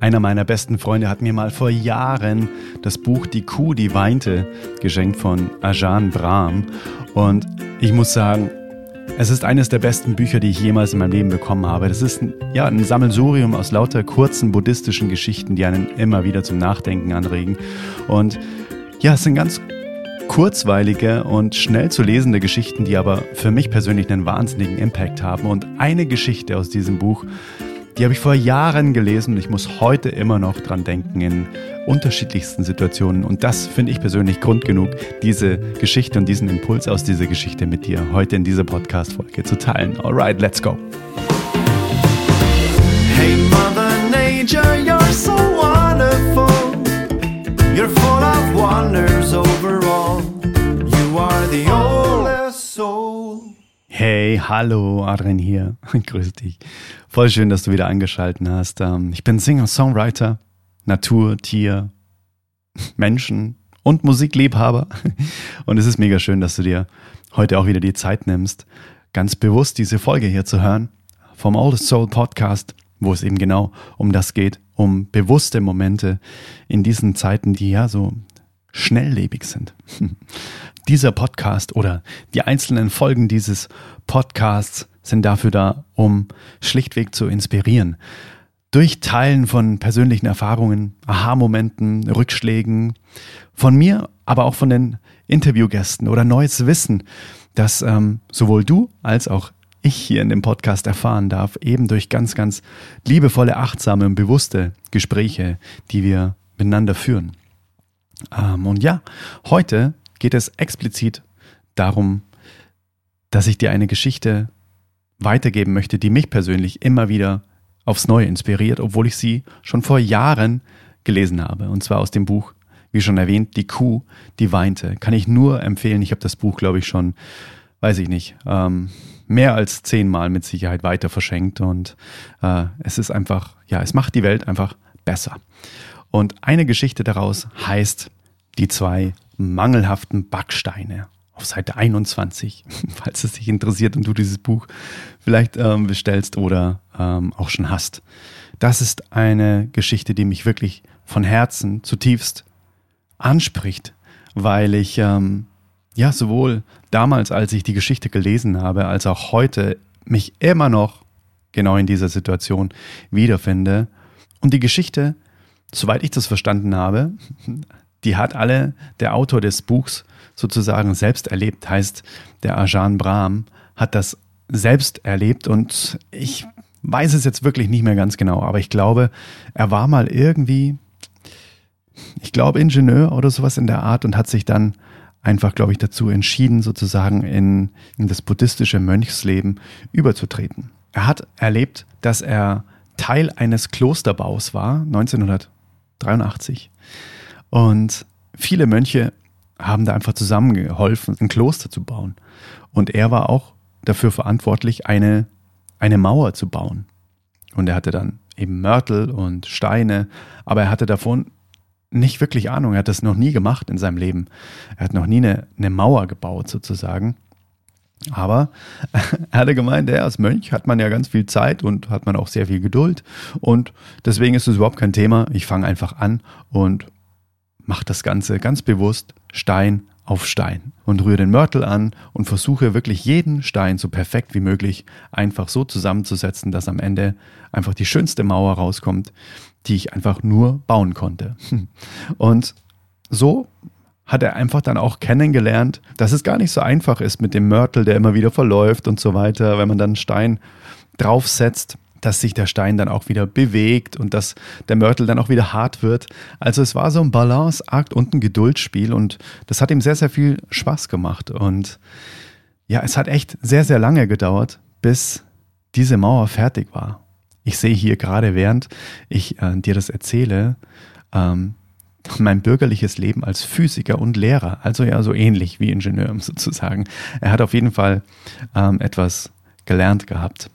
Einer meiner besten Freunde hat mir mal vor Jahren das Buch Die Kuh, die weinte geschenkt von Ajahn Brahm. Und ich muss sagen, es ist eines der besten Bücher, die ich jemals in meinem Leben bekommen habe. Das ist ein, ja, ein Sammelsurium aus lauter kurzen buddhistischen Geschichten, die einen immer wieder zum Nachdenken anregen. Und ja, es sind ganz kurzweilige und schnell zu lesende Geschichten, die aber für mich persönlich einen wahnsinnigen Impact haben. Und eine Geschichte aus diesem Buch, die habe ich vor Jahren gelesen und ich muss heute immer noch dran denken in unterschiedlichsten Situationen. Und das finde ich persönlich Grund genug, diese Geschichte und diesen Impuls aus dieser Geschichte mit dir heute in dieser Podcast-Folge zu teilen. Alright, let's go. Hey Mother Nature, you're so wonderful. You're full of wonders overall. You are the soul. Hey, hallo, Adrian hier. Grüß dich. Voll schön, dass du wieder eingeschaltet hast. Ähm, ich bin Singer-Songwriter, Natur, Tier, Menschen und Musikliebhaber. Und es ist mega schön, dass du dir heute auch wieder die Zeit nimmst, ganz bewusst diese Folge hier zu hören vom Oldest Soul Podcast, wo es eben genau um das geht, um bewusste Momente in diesen Zeiten, die ja so schnelllebig sind. Dieser Podcast oder die einzelnen Folgen dieses Podcasts sind dafür da, um schlichtweg zu inspirieren. Durch Teilen von persönlichen Erfahrungen, Aha-Momenten, Rückschlägen, von mir, aber auch von den Interviewgästen oder neues Wissen, das ähm, sowohl du als auch ich hier in dem Podcast erfahren darf, eben durch ganz, ganz liebevolle, achtsame und bewusste Gespräche, die wir miteinander führen. Ähm, und ja, heute geht es explizit darum, dass ich dir eine Geschichte weitergeben möchte, die mich persönlich immer wieder aufs Neue inspiriert, obwohl ich sie schon vor Jahren gelesen habe. Und zwar aus dem Buch, wie schon erwähnt, Die Kuh, die weinte. Kann ich nur empfehlen. Ich habe das Buch, glaube ich, schon, weiß ich nicht, ähm, mehr als zehnmal mit Sicherheit weiter verschenkt. Und äh, es ist einfach, ja, es macht die Welt einfach besser. Und eine Geschichte daraus heißt Die zwei mangelhaften Backsteine auf Seite 21, falls es dich interessiert und du dieses Buch vielleicht ähm, bestellst oder ähm, auch schon hast. Das ist eine Geschichte, die mich wirklich von Herzen zutiefst anspricht, weil ich ähm, ja sowohl damals, als ich die Geschichte gelesen habe, als auch heute mich immer noch genau in dieser Situation wiederfinde. Und die Geschichte, soweit ich das verstanden habe, die hat alle der Autor des Buchs sozusagen selbst erlebt. Heißt, der Ajahn Brahm hat das selbst erlebt und ich weiß es jetzt wirklich nicht mehr ganz genau, aber ich glaube, er war mal irgendwie, ich glaube, Ingenieur oder sowas in der Art und hat sich dann einfach, glaube ich, dazu entschieden, sozusagen in, in das buddhistische Mönchsleben überzutreten. Er hat erlebt, dass er Teil eines Klosterbaus war, 1983. Und viele Mönche haben da einfach zusammengeholfen, ein Kloster zu bauen. Und er war auch dafür verantwortlich, eine, eine Mauer zu bauen. Und er hatte dann eben Mörtel und Steine, aber er hatte davon nicht wirklich Ahnung. Er hat das noch nie gemacht in seinem Leben. Er hat noch nie eine, eine Mauer gebaut, sozusagen. Aber er hatte gemeint, er als Mönch hat man ja ganz viel Zeit und hat man auch sehr viel Geduld. Und deswegen ist es überhaupt kein Thema. Ich fange einfach an und mache das Ganze ganz bewusst Stein auf Stein und rühre den Mörtel an und versuche wirklich jeden Stein so perfekt wie möglich einfach so zusammenzusetzen, dass am Ende einfach die schönste Mauer rauskommt, die ich einfach nur bauen konnte. Und so hat er einfach dann auch kennengelernt, dass es gar nicht so einfach ist mit dem Mörtel, der immer wieder verläuft und so weiter, wenn man dann einen Stein draufsetzt dass sich der Stein dann auch wieder bewegt und dass der Mörtel dann auch wieder hart wird. Also es war so ein Balanceakt und ein Geduldsspiel und das hat ihm sehr, sehr viel Spaß gemacht. Und ja, es hat echt sehr, sehr lange gedauert, bis diese Mauer fertig war. Ich sehe hier gerade, während ich äh, dir das erzähle, ähm, mein bürgerliches Leben als Physiker und Lehrer, also ja so ähnlich wie Ingenieur sozusagen. Er hat auf jeden Fall ähm, etwas gelernt gehabt.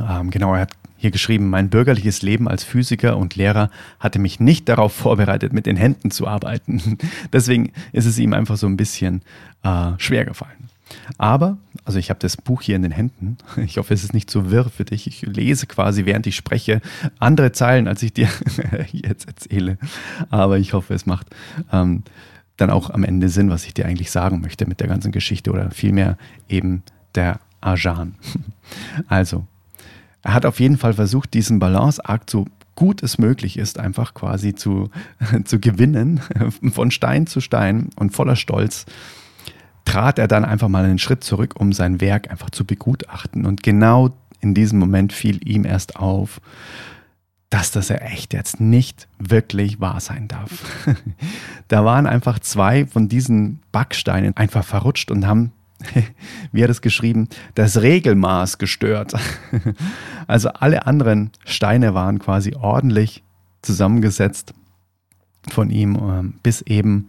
Ähm, genau, er hat hier geschrieben, mein bürgerliches Leben als Physiker und Lehrer hatte mich nicht darauf vorbereitet, mit den Händen zu arbeiten. Deswegen ist es ihm einfach so ein bisschen äh, schwer gefallen. Aber, also ich habe das Buch hier in den Händen. Ich hoffe, es ist nicht zu wirr für dich. Ich lese quasi, während ich spreche, andere Zeilen, als ich dir jetzt erzähle. Aber ich hoffe, es macht ähm, dann auch am Ende Sinn, was ich dir eigentlich sagen möchte mit der ganzen Geschichte oder vielmehr eben der Ajan. Also, er hat auf jeden Fall versucht, diesen Balanceakt so gut es möglich ist, einfach quasi zu, zu gewinnen, von Stein zu Stein und voller Stolz trat er dann einfach mal einen Schritt zurück, um sein Werk einfach zu begutachten. Und genau in diesem Moment fiel ihm erst auf, dass das ja echt jetzt nicht wirklich wahr sein darf. da waren einfach zwei von diesen Backsteinen einfach verrutscht und haben, wie hat es geschrieben, das Regelmaß gestört. also alle anderen Steine waren quasi ordentlich zusammengesetzt von ihm, ähm, bis eben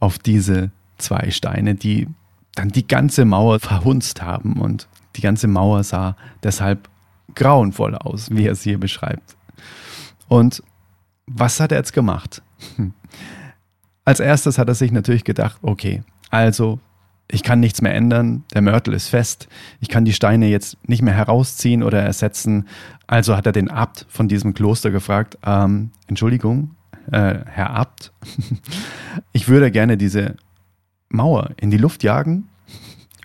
auf diese zwei Steine, die dann die ganze Mauer verhunzt haben und die ganze Mauer sah deshalb grauenvoll aus, wie er es hier beschreibt. Und was hat er jetzt gemacht? Als erstes hat er sich natürlich gedacht, okay, also ich kann nichts mehr ändern, der Mörtel ist fest, ich kann die Steine jetzt nicht mehr herausziehen oder ersetzen. Also hat er den Abt von diesem Kloster gefragt, ähm, Entschuldigung, äh, Herr Abt, ich würde gerne diese Mauer in die Luft jagen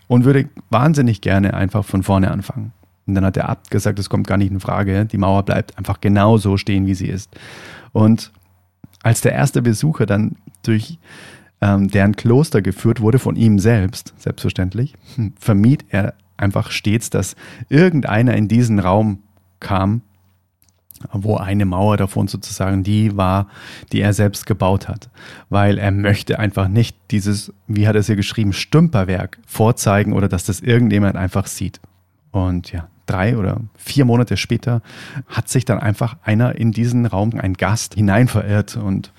und würde wahnsinnig gerne einfach von vorne anfangen. Und dann hat der Abt gesagt, es kommt gar nicht in Frage, die Mauer bleibt einfach genau so stehen, wie sie ist. Und als der erste Besucher dann durch ähm, deren Kloster geführt wurde, von ihm selbst, selbstverständlich, hm, vermied er einfach stets, dass irgendeiner in diesen Raum kam wo eine Mauer davon sozusagen die war, die er selbst gebaut hat, weil er möchte einfach nicht dieses, wie hat er es hier geschrieben, Stümperwerk vorzeigen oder dass das irgendjemand einfach sieht. Und ja, drei oder vier Monate später hat sich dann einfach einer in diesen Raum, ein Gast, hinein verirrt und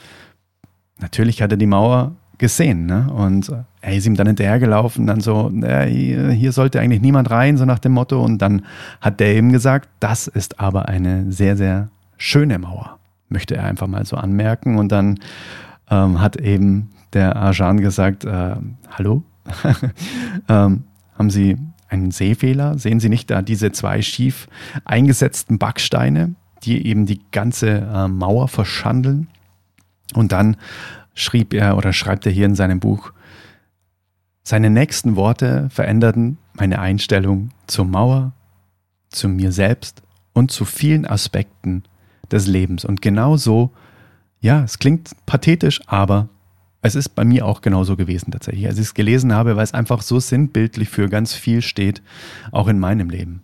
natürlich hat er die Mauer gesehen. Ne? Und er ist ihm dann hinterhergelaufen, dann so, äh, hier, hier sollte eigentlich niemand rein, so nach dem Motto. Und dann hat der eben gesagt, das ist aber eine sehr, sehr schöne Mauer, möchte er einfach mal so anmerken. Und dann ähm, hat eben der Arjan gesagt, äh, hallo, ähm, haben Sie einen Sehfehler? Sehen Sie nicht da diese zwei schief eingesetzten Backsteine, die eben die ganze äh, Mauer verschandeln? Und dann schrieb er oder schreibt er hier in seinem Buch, seine nächsten Worte veränderten meine Einstellung zur Mauer, zu mir selbst und zu vielen Aspekten des Lebens. Und genau so, ja, es klingt pathetisch, aber es ist bei mir auch genauso gewesen tatsächlich. Als ich es gelesen habe, weil es einfach so sinnbildlich für ganz viel steht, auch in meinem Leben.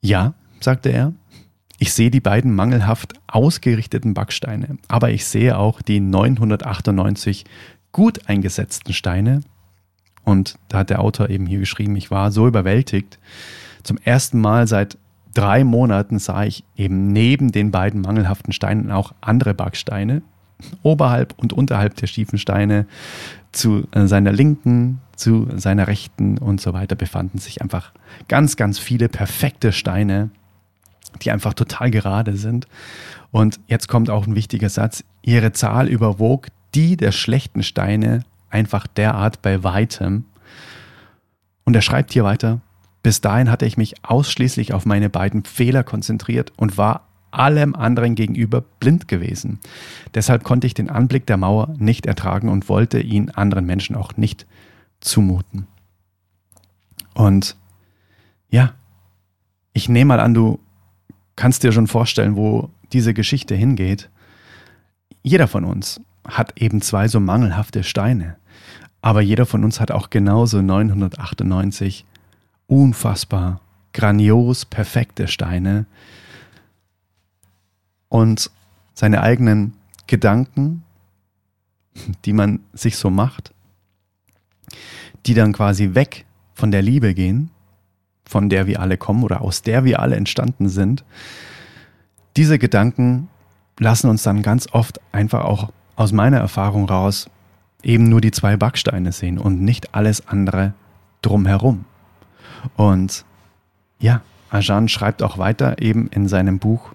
Ja, sagte er, ich sehe die beiden mangelhaft ausgerichteten Backsteine, aber ich sehe auch die 998 gut eingesetzten Steine. Und da hat der Autor eben hier geschrieben, ich war so überwältigt. Zum ersten Mal seit drei Monaten sah ich eben neben den beiden mangelhaften Steinen auch andere Backsteine, oberhalb und unterhalb der schiefen Steine, zu seiner linken, zu seiner rechten und so weiter befanden sich einfach ganz, ganz viele perfekte Steine, die einfach total gerade sind. Und jetzt kommt auch ein wichtiger Satz. Ihre Zahl überwog die der schlechten Steine einfach derart bei weitem. Und er schreibt hier weiter, bis dahin hatte ich mich ausschließlich auf meine beiden Fehler konzentriert und war allem anderen gegenüber blind gewesen. Deshalb konnte ich den Anblick der Mauer nicht ertragen und wollte ihn anderen Menschen auch nicht zumuten. Und ja, ich nehme mal an, du kannst dir schon vorstellen, wo diese Geschichte hingeht. Jeder von uns hat eben zwei so mangelhafte Steine. Aber jeder von uns hat auch genauso 998 unfassbar grandios perfekte Steine und seine eigenen Gedanken, die man sich so macht, die dann quasi weg von der Liebe gehen von der wir alle kommen oder aus der wir alle entstanden sind, diese Gedanken lassen uns dann ganz oft einfach auch aus meiner Erfahrung raus eben nur die zwei Backsteine sehen und nicht alles andere drumherum. Und ja, Ajan schreibt auch weiter eben in seinem Buch,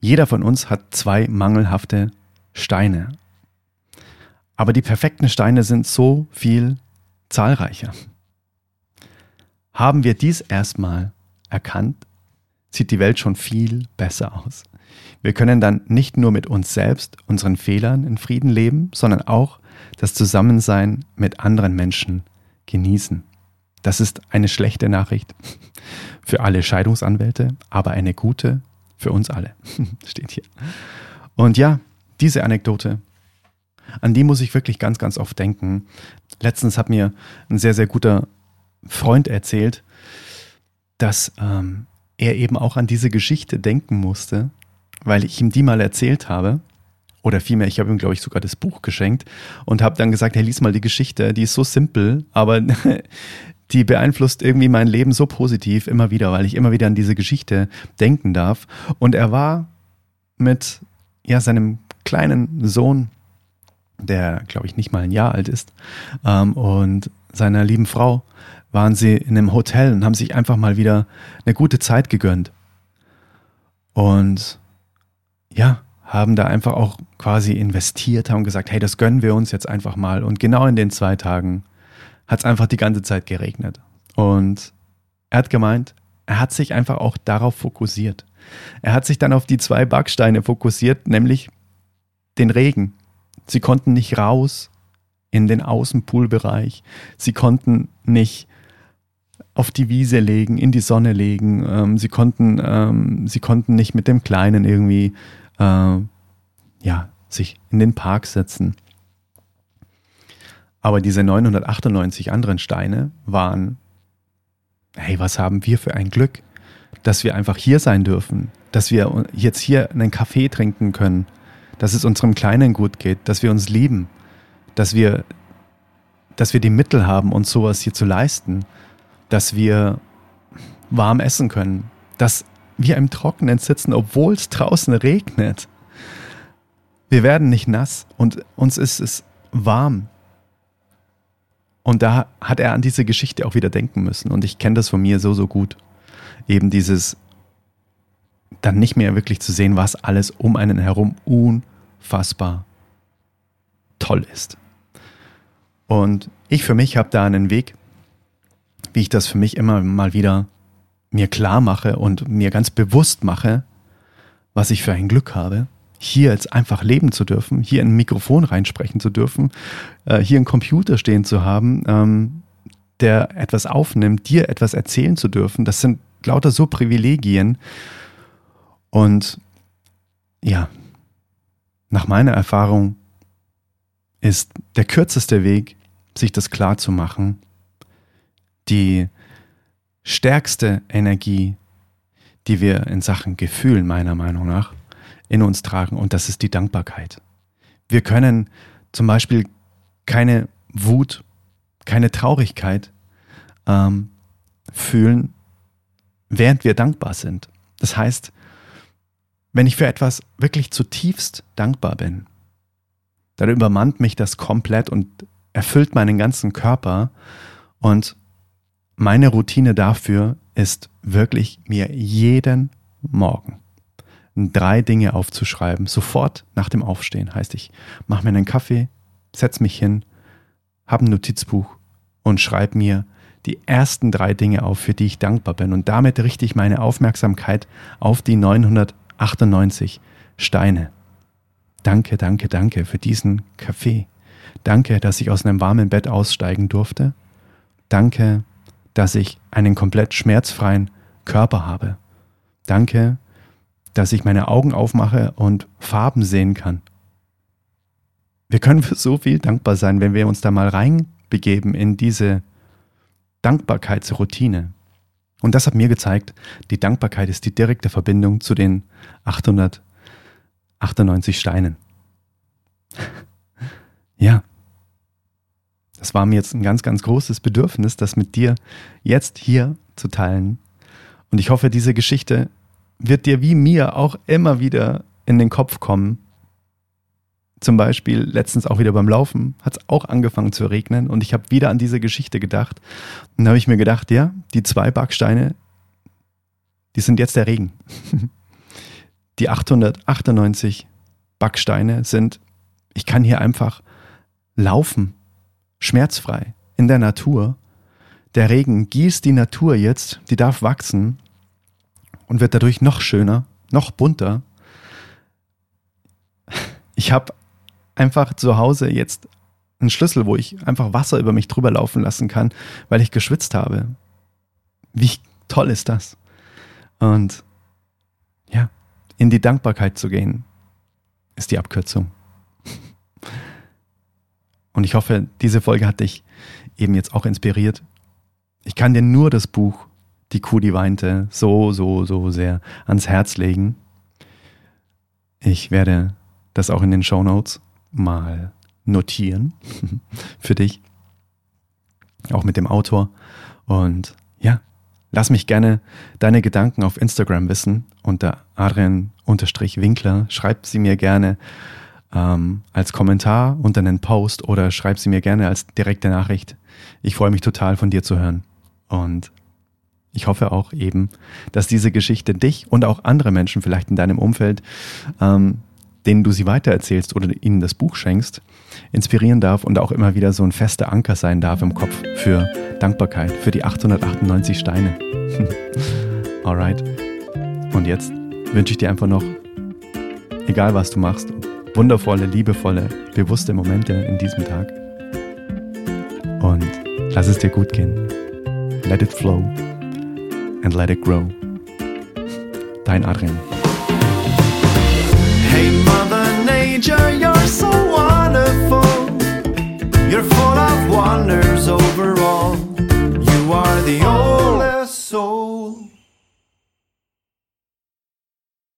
jeder von uns hat zwei mangelhafte Steine. Aber die perfekten Steine sind so viel zahlreicher. Haben wir dies erstmal erkannt, sieht die Welt schon viel besser aus. Wir können dann nicht nur mit uns selbst, unseren Fehlern in Frieden leben, sondern auch das Zusammensein mit anderen Menschen genießen. Das ist eine schlechte Nachricht für alle Scheidungsanwälte, aber eine gute für uns alle. Steht hier. Und ja, diese Anekdote, an die muss ich wirklich ganz, ganz oft denken. Letztens hat mir ein sehr, sehr guter Freund erzählt, dass ähm, er eben auch an diese Geschichte denken musste, weil ich ihm die mal erzählt habe. Oder vielmehr, ich habe ihm, glaube ich, sogar das Buch geschenkt und habe dann gesagt, hey, lies mal die Geschichte, die ist so simpel, aber die beeinflusst irgendwie mein Leben so positiv immer wieder, weil ich immer wieder an diese Geschichte denken darf. Und er war mit ja, seinem kleinen Sohn, der, glaube ich, nicht mal ein Jahr alt ist, ähm, und seiner lieben Frau waren sie in einem Hotel und haben sich einfach mal wieder eine gute Zeit gegönnt. Und ja, haben da einfach auch quasi investiert, haben gesagt, hey, das gönnen wir uns jetzt einfach mal. Und genau in den zwei Tagen hat es einfach die ganze Zeit geregnet. Und er hat gemeint, er hat sich einfach auch darauf fokussiert. Er hat sich dann auf die zwei Backsteine fokussiert, nämlich den Regen. Sie konnten nicht raus in den Außenpoolbereich. Sie konnten nicht auf die Wiese legen, in die Sonne legen. Ähm, sie, konnten, ähm, sie konnten nicht mit dem Kleinen irgendwie äh, ja, sich in den Park setzen. Aber diese 998 anderen Steine waren, hey, was haben wir für ein Glück, dass wir einfach hier sein dürfen, dass wir jetzt hier einen Kaffee trinken können, dass es unserem Kleinen gut geht, dass wir uns lieben, dass wir, dass wir die Mittel haben, uns sowas hier zu leisten dass wir warm essen können, dass wir im Trockenen sitzen, obwohl es draußen regnet. Wir werden nicht nass und uns ist es warm. Und da hat er an diese Geschichte auch wieder denken müssen. Und ich kenne das von mir so, so gut. Eben dieses dann nicht mehr wirklich zu sehen, was alles um einen herum unfassbar toll ist. Und ich für mich habe da einen Weg wie ich das für mich immer mal wieder mir klar mache und mir ganz bewusst mache, was ich für ein Glück habe, hier jetzt einfach leben zu dürfen, hier in ein Mikrofon reinsprechen zu dürfen, äh, hier einen Computer stehen zu haben, ähm, der etwas aufnimmt, dir etwas erzählen zu dürfen. Das sind lauter so Privilegien. Und ja, nach meiner Erfahrung ist der kürzeste Weg, sich das klar zu machen, die stärkste Energie, die wir in Sachen Gefühl meiner Meinung nach in uns tragen und das ist die Dankbarkeit. Wir können zum Beispiel keine Wut, keine Traurigkeit ähm, fühlen, während wir dankbar sind. Das heißt, wenn ich für etwas wirklich zutiefst dankbar bin, dann übermannt mich das komplett und erfüllt meinen ganzen Körper und meine Routine dafür ist wirklich mir jeden Morgen drei Dinge aufzuschreiben, sofort nach dem Aufstehen. Heißt, ich mache mir einen Kaffee, setze mich hin, habe ein Notizbuch und schreibe mir die ersten drei Dinge auf, für die ich dankbar bin. Und damit richte ich meine Aufmerksamkeit auf die 998 Steine. Danke, danke, danke für diesen Kaffee. Danke, dass ich aus einem warmen Bett aussteigen durfte. Danke, dass ich einen komplett schmerzfreien Körper habe. Danke, dass ich meine Augen aufmache und Farben sehen kann. Wir können für so viel dankbar sein, wenn wir uns da mal reinbegeben in diese Dankbarkeitsroutine. Und das hat mir gezeigt, die Dankbarkeit ist die direkte Verbindung zu den 898 Steinen. ja, es war mir jetzt ein ganz, ganz großes Bedürfnis, das mit dir jetzt hier zu teilen. Und ich hoffe, diese Geschichte wird dir wie mir auch immer wieder in den Kopf kommen. Zum Beispiel letztens auch wieder beim Laufen hat es auch angefangen zu regnen und ich habe wieder an diese Geschichte gedacht. Und habe ich mir gedacht, ja, die zwei Backsteine, die sind jetzt der Regen. Die 898 Backsteine sind, ich kann hier einfach laufen schmerzfrei. in der Natur. Der Regen gießt die Natur jetzt, die darf wachsen und wird dadurch noch schöner, noch bunter. Ich habe einfach zu Hause jetzt einen Schlüssel, wo ich einfach Wasser über mich drüber laufen lassen kann, weil ich geschwitzt habe. Wie toll ist das? Und ja, in die Dankbarkeit zu gehen, ist die Abkürzung. Und ich hoffe, diese Folge hat dich eben jetzt auch inspiriert. Ich kann dir nur das Buch Die Kuh, die weinte, so, so, so sehr ans Herz legen. Ich werde das auch in den Show Notes mal notieren für dich. Auch mit dem Autor. Und ja, lass mich gerne deine Gedanken auf Instagram wissen unter Adrian-Winkler. Schreib sie mir gerne ähm, als Kommentar unter einen Post oder schreib sie mir gerne als direkte Nachricht. Ich freue mich total von dir zu hören. Und ich hoffe auch eben, dass diese Geschichte dich und auch andere Menschen vielleicht in deinem Umfeld, ähm, denen du sie weitererzählst oder ihnen das Buch schenkst, inspirieren darf und auch immer wieder so ein fester Anker sein darf im Kopf für Dankbarkeit, für die 898 Steine. Alright. Und jetzt wünsche ich dir einfach noch, egal was du machst, wundervolle, liebevolle, bewusste Momente in diesem Tag. Und lass es dir gut gehen. Let it flow and let it grow. Dein Adrian. Hey Mother Nature, you're so wonderful. You're full of wonders overall. You are the only